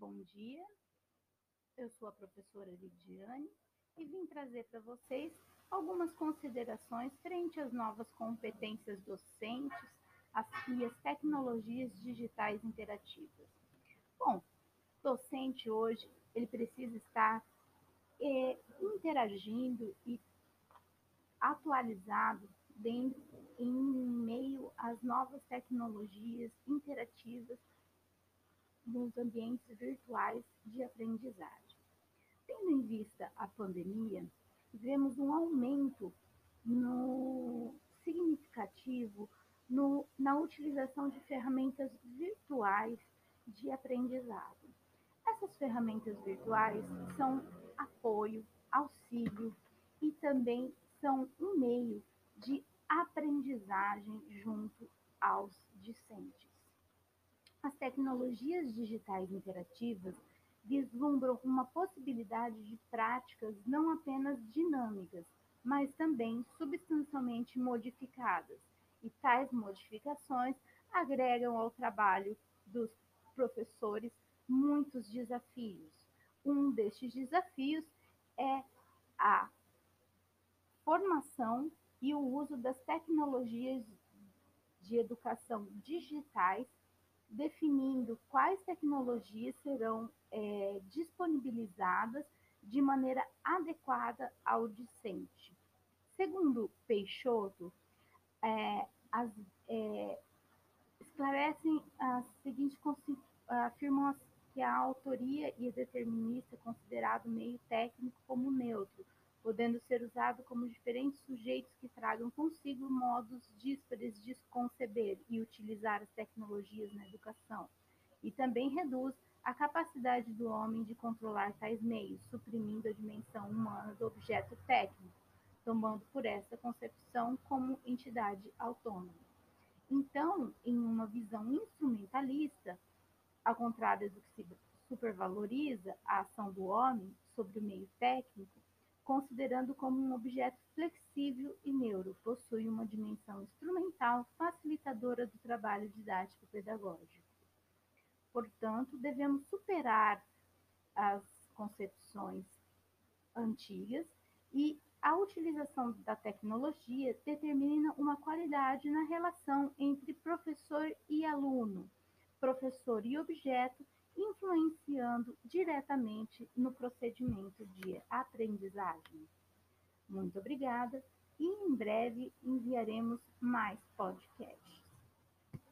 bom dia. Eu sou a professora Lidiane e vim trazer para vocês algumas considerações frente às novas competências docentes as, e as tecnologias digitais interativas. Bom, docente hoje, ele precisa estar é, interagindo e atualizado dentro, em meio às novas tecnologias interativas nos ambientes virtuais de aprendizagem. Tendo em vista a pandemia, vemos um aumento no, significativo no, na utilização de ferramentas virtuais de aprendizado. Essas ferramentas virtuais são apoio, auxílio e também são um meio de aprendizagem junto aos discentes. As tecnologias digitais interativas vislumbram uma possibilidade de práticas não apenas dinâmicas, mas também substancialmente modificadas, e tais modificações agregam ao trabalho dos professores muitos desafios. Um destes desafios é a formação e o uso das tecnologias de educação digitais definindo quais tecnologias serão é, disponibilizadas de maneira adequada ao discente. Segundo Peixoto, é, as, é, esclarecem a seguinte afirmam que a autoria e determinista é considerado meio técnico como neutro, podendo ser usado como diferentes sujeitos que tragam consigo modos díspares de conceber e utilizar as tecnologias na educação, e também reduz a capacidade do homem de controlar tais meios, suprimindo a dimensão humana do objeto técnico, tomando por essa concepção como entidade autônoma. Então, em uma visão instrumentalista, ao contrário do que se supervaloriza a ação do homem sobre o meio técnico, considerando como um objeto flexível e neuro, possui uma dimensão instrumental facilitadora do trabalho didático pedagógico. Portanto, devemos superar as concepções antigas e a utilização da tecnologia determina uma qualidade na relação entre professor e aluno, professor e objeto, influenciando diretamente no procedimento de aprendizagem. Muito obrigada e em breve enviaremos mais podcasts.